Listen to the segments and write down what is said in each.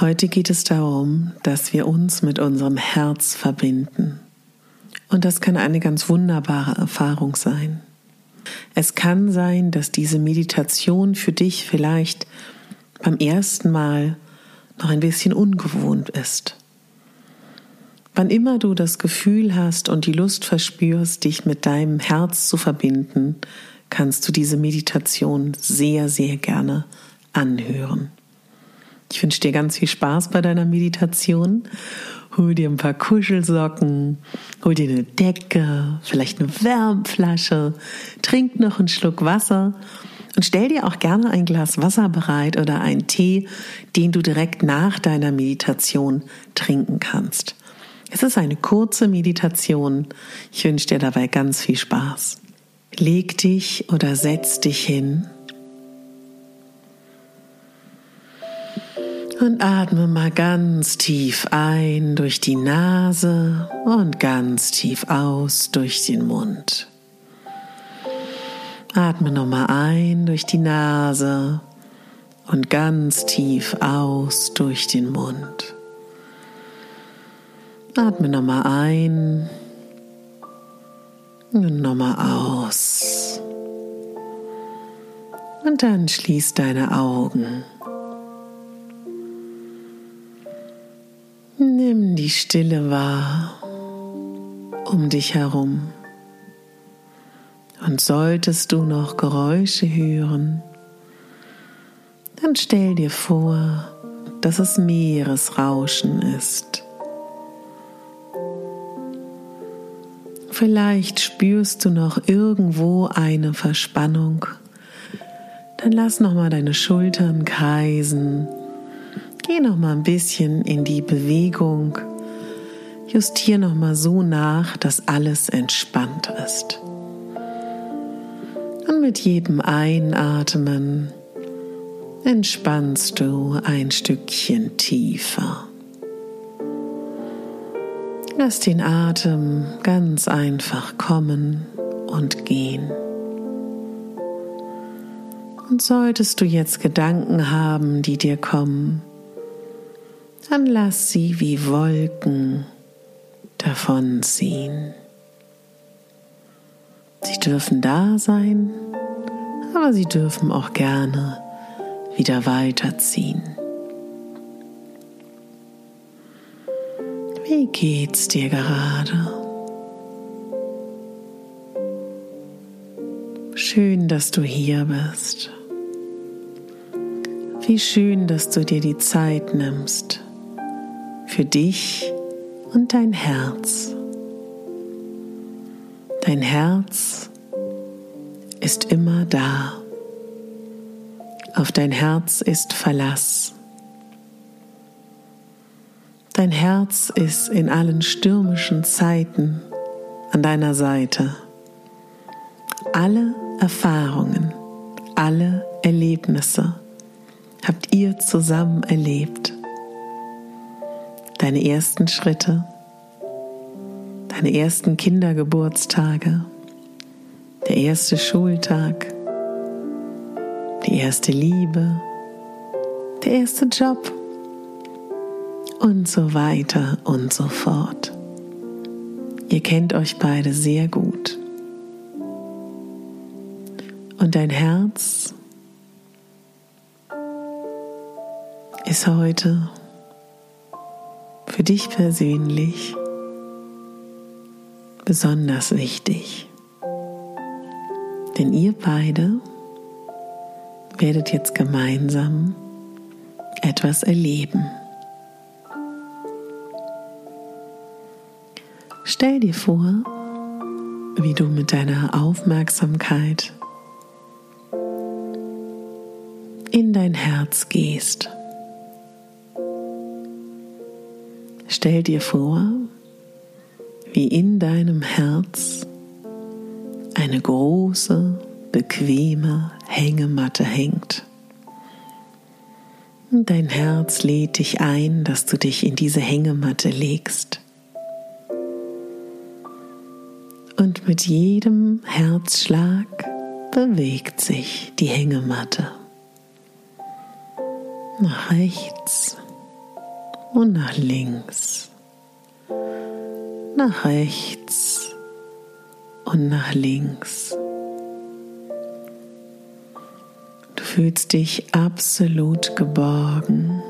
Heute geht es darum, dass wir uns mit unserem Herz verbinden. Und das kann eine ganz wunderbare Erfahrung sein. Es kann sein, dass diese Meditation für dich vielleicht beim ersten Mal noch ein bisschen ungewohnt ist. Wann immer du das Gefühl hast und die Lust verspürst, dich mit deinem Herz zu verbinden, kannst du diese Meditation sehr, sehr gerne anhören. Ich wünsche dir ganz viel Spaß bei deiner Meditation. Hol dir ein paar Kuschelsocken, hol dir eine Decke, vielleicht eine Wärmflasche, trink noch einen Schluck Wasser und stell dir auch gerne ein Glas Wasser bereit oder einen Tee, den du direkt nach deiner Meditation trinken kannst. Es ist eine kurze Meditation. Ich wünsche dir dabei ganz viel Spaß. Leg dich oder setz dich hin Und atme mal ganz tief ein durch die Nase und ganz tief aus durch den Mund. Atme nochmal ein durch die Nase und ganz tief aus durch den Mund. Atme nochmal ein und nochmal aus. Und dann schließ deine Augen. Nimm die Stille wahr um dich herum. Und solltest du noch Geräusche hören, dann stell dir vor, dass es Meeresrauschen ist. Vielleicht spürst du noch irgendwo eine Verspannung. Dann lass noch mal deine Schultern kreisen Geh noch mal ein bisschen in die Bewegung. Justier noch mal so nach, dass alles entspannt ist. Und mit jedem Einatmen entspannst du ein Stückchen tiefer. Lass den Atem ganz einfach kommen und gehen. Und solltest du jetzt Gedanken haben, die dir kommen, dann lass sie wie Wolken davonziehen. Sie dürfen da sein, aber sie dürfen auch gerne wieder weiterziehen. Wie geht's dir gerade? Schön, dass du hier bist. Wie schön, dass du dir die Zeit nimmst für dich und dein Herz. Dein Herz ist immer da. Auf dein Herz ist Verlass. Dein Herz ist in allen stürmischen Zeiten an deiner Seite. Alle Erfahrungen, alle Erlebnisse habt ihr zusammen erlebt deine ersten Schritte, deine ersten Kindergeburtstage, der erste Schultag, die erste Liebe, der erste Job und so weiter und so fort. Ihr kennt euch beide sehr gut. Und dein Herz ist heute für dich persönlich besonders wichtig. Denn ihr beide werdet jetzt gemeinsam etwas erleben. Stell dir vor, wie du mit deiner Aufmerksamkeit in dein Herz gehst stell dir vor, wie in deinem Herz eine große, bequeme Hängematte hängt. Dein Herz lädt dich ein, dass du dich in diese Hängematte legst. Und mit jedem Herzschlag bewegt sich die Hängematte nach rechts und nach links, nach rechts. Und nach links. Du fühlst dich absolut geborgen,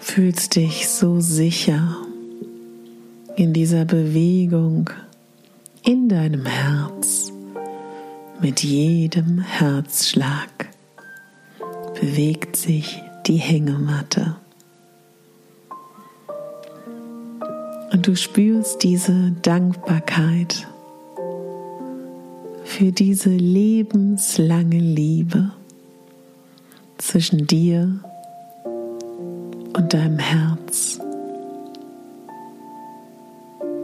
fühlst dich so sicher in dieser Bewegung in deinem Herz mit jedem Herzschlag bewegt sich die Hängematte. Und du spürst diese Dankbarkeit für diese lebenslange Liebe zwischen dir und deinem Herz.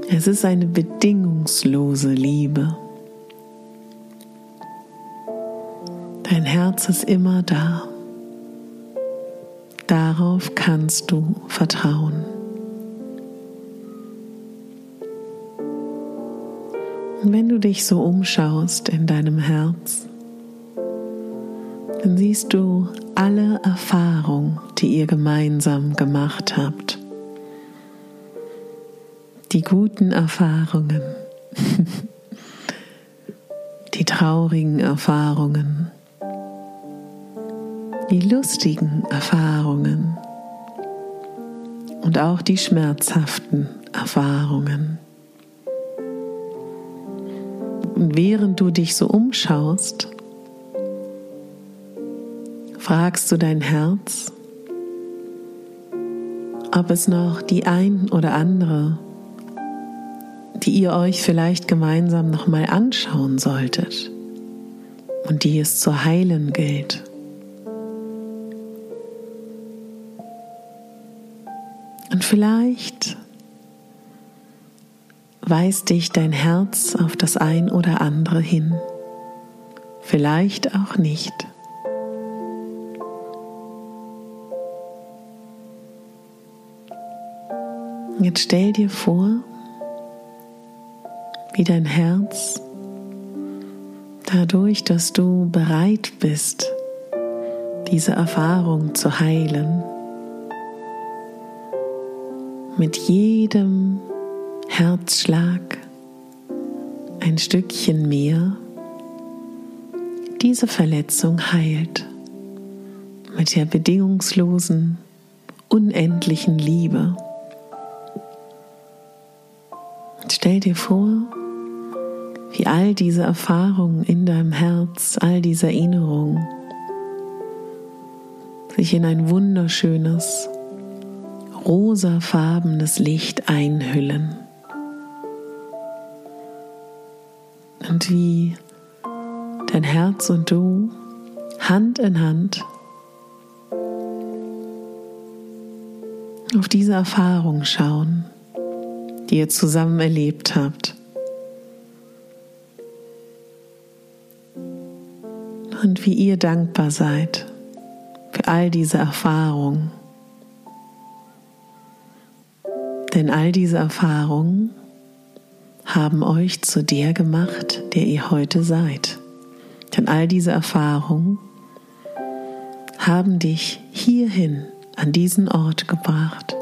Es ist eine bedingungslose Liebe. Dein Herz ist immer da. Darauf kannst du vertrauen. Und wenn du dich so umschaust in deinem Herz, dann siehst du alle Erfahrungen, die ihr gemeinsam gemacht habt. Die guten Erfahrungen, die traurigen Erfahrungen, die lustigen Erfahrungen und auch die schmerzhaften Erfahrungen. Und während du dich so umschaust, fragst du dein Herz, ob es noch die ein oder andere, die ihr euch vielleicht gemeinsam nochmal anschauen solltet und die es zu heilen gilt. Vielleicht weist dich dein Herz auf das ein oder andere hin, vielleicht auch nicht. Jetzt stell dir vor, wie dein Herz dadurch, dass du bereit bist, diese Erfahrung zu heilen, mit jedem Herzschlag ein Stückchen mehr diese Verletzung heilt mit der bedingungslosen, unendlichen Liebe. Und stell dir vor, wie all diese Erfahrungen in deinem Herz, all diese Erinnerungen sich in ein wunderschönes, rosafarbenes Licht einhüllen. Und wie dein Herz und du Hand in Hand auf diese Erfahrung schauen, die ihr zusammen erlebt habt. Und wie ihr dankbar seid für all diese Erfahrungen. Denn all diese Erfahrungen haben euch zu der gemacht, der ihr heute seid. Denn all diese Erfahrungen haben dich hierhin, an diesen Ort gebracht.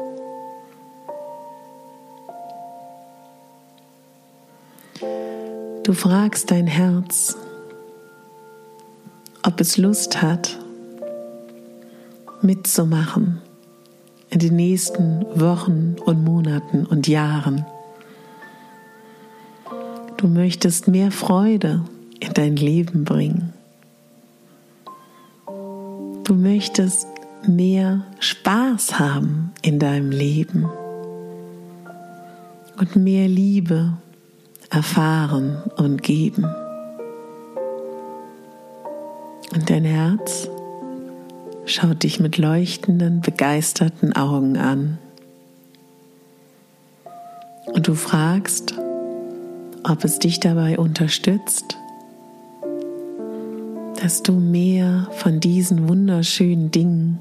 Du fragst dein Herz, ob es Lust hat, mitzumachen in den nächsten Wochen und Monaten und Jahren. Du möchtest mehr Freude in dein Leben bringen. Du möchtest mehr Spaß haben in deinem Leben und mehr Liebe erfahren und geben. Und dein Herz schaut dich mit leuchtenden, begeisterten Augen an. Und du fragst, ob es dich dabei unterstützt, dass du mehr von diesen wunderschönen Dingen,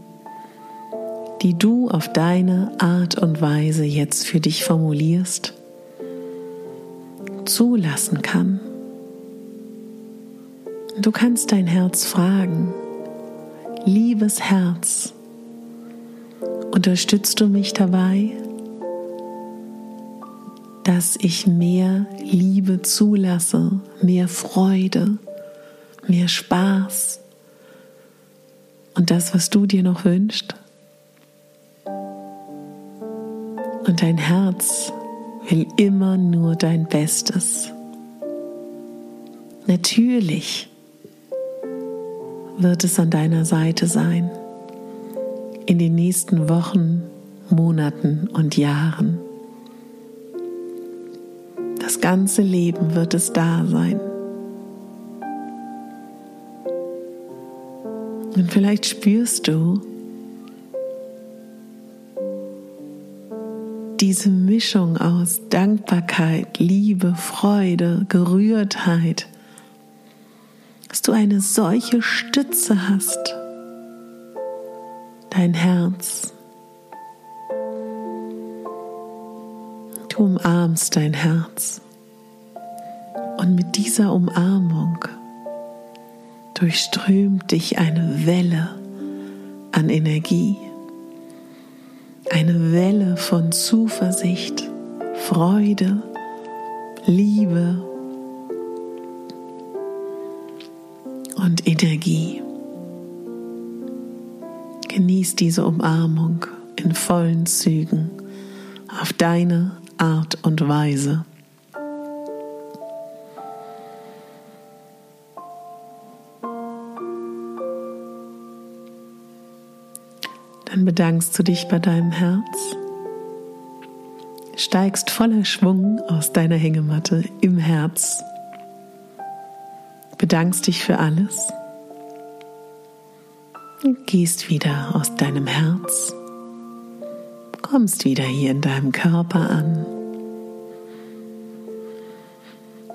die du auf deine Art und Weise jetzt für dich formulierst, zulassen kann. Du kannst dein Herz fragen, liebes Herz, unterstützt du mich dabei, dass ich mehr Liebe zulasse, mehr Freude, mehr Spaß und das, was du dir noch wünschst? Und dein Herz will immer nur dein Bestes. Natürlich wird es an deiner Seite sein in den nächsten Wochen, Monaten und Jahren. Das ganze Leben wird es da sein. Und vielleicht spürst du diese Mischung aus Dankbarkeit, Liebe, Freude, Gerührtheit, dass du eine solche Stütze hast, dein Herz. Du umarmst dein Herz. Und mit dieser Umarmung durchströmt dich eine Welle an Energie, eine Welle von Zuversicht, Freude, Liebe Energie. Genieß diese Umarmung in vollen Zügen auf deine Art und Weise. Dann bedankst du dich bei deinem Herz, steigst voller Schwung aus deiner Hängematte im Herz, bedankst dich für alles und gehst wieder aus deinem Herz, kommst wieder hier in deinem Körper an.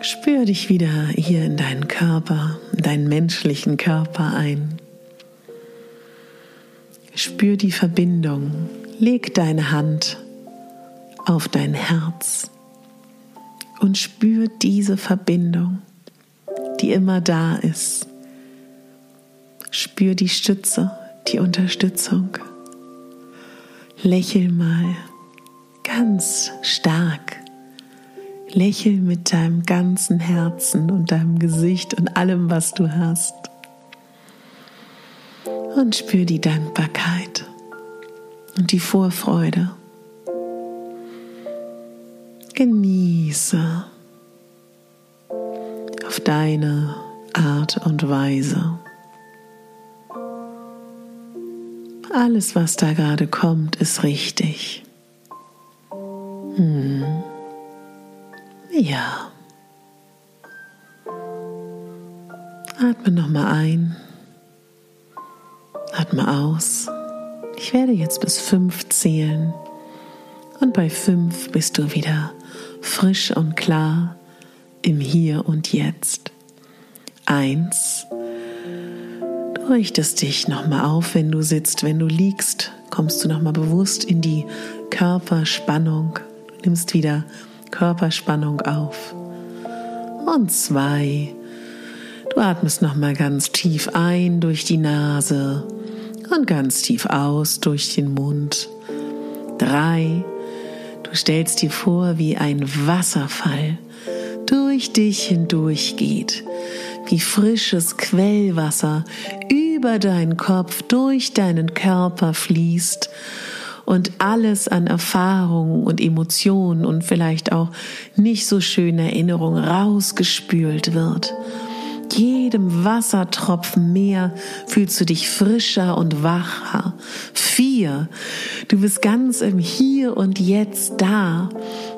Spür dich wieder hier in deinen Körper, in deinen menschlichen Körper ein. Spür die Verbindung. Leg deine Hand auf dein Herz und spür diese Verbindung, die immer da ist. Spür die Stütze, die Unterstützung. Lächel mal ganz stark. Lächel mit deinem ganzen Herzen und deinem Gesicht und allem, was du hast und spür die Dankbarkeit und die Vorfreude. Genieße auf deine Art und Weise. Alles, was da gerade kommt, ist richtig. Hm. Ja. Atme nochmal ein. Atme aus. Ich werde jetzt bis fünf zählen. Und bei fünf bist du wieder frisch und klar im Hier und Jetzt. Eins. Richtest dich nochmal auf, wenn du sitzt, wenn du liegst, kommst du nochmal bewusst in die Körperspannung. Du nimmst wieder Körperspannung auf. Und zwei. Du atmest nochmal ganz tief ein durch die Nase und ganz tief aus durch den Mund. Drei. Du stellst dir vor, wie ein Wasserfall durch dich hindurch geht, wie frisches Quellwasser über deinen Kopf, durch deinen Körper fließt und alles an Erfahrungen und Emotionen und vielleicht auch nicht so schöne Erinnerungen rausgespült wird jedem Wassertropfen mehr fühlst du dich frischer und wacher. Vier, du bist ganz im Hier und Jetzt da.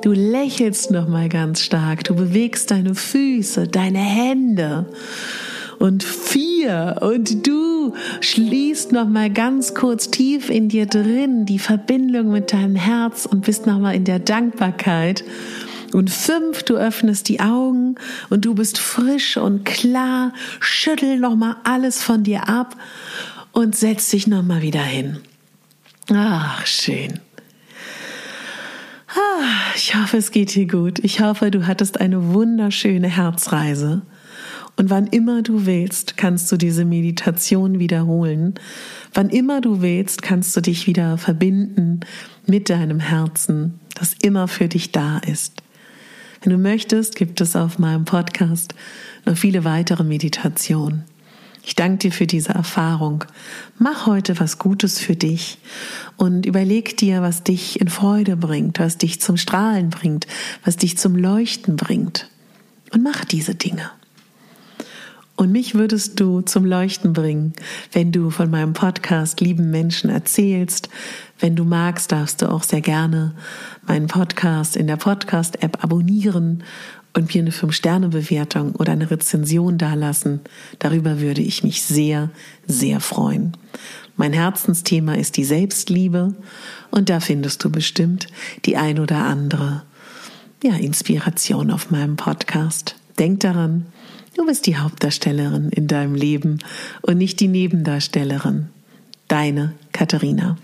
Du lächelst noch mal ganz stark. Du bewegst deine Füße, deine Hände. Und vier, und du du schließt noch mal ganz kurz tief in dir drin die Verbindung mit deinem Herz und bist noch mal in der Dankbarkeit. Und fünf, du öffnest die Augen und du bist frisch und klar. Schüttel noch mal alles von dir ab und setz dich noch mal wieder hin. Ach, schön. Ah, ich hoffe, es geht dir gut. Ich hoffe, du hattest eine wunderschöne Herzreise. Und wann immer du willst, kannst du diese Meditation wiederholen. Wann immer du willst, kannst du dich wieder verbinden mit deinem Herzen, das immer für dich da ist. Wenn du möchtest, gibt es auf meinem Podcast noch viele weitere Meditationen. Ich danke dir für diese Erfahrung. Mach heute was Gutes für dich und überleg dir, was dich in Freude bringt, was dich zum Strahlen bringt, was dich zum Leuchten bringt. Und mach diese Dinge. Und mich würdest du zum Leuchten bringen, wenn du von meinem Podcast lieben Menschen erzählst. Wenn du magst, darfst du auch sehr gerne meinen Podcast in der Podcast-App abonnieren und mir eine 5-Sterne-Bewertung oder eine Rezension dalassen. Darüber würde ich mich sehr, sehr freuen. Mein Herzensthema ist die Selbstliebe und da findest du bestimmt die ein oder andere ja, Inspiration auf meinem Podcast. Denk daran, Du bist die Hauptdarstellerin in deinem Leben und nicht die Nebendarstellerin. Deine Katharina.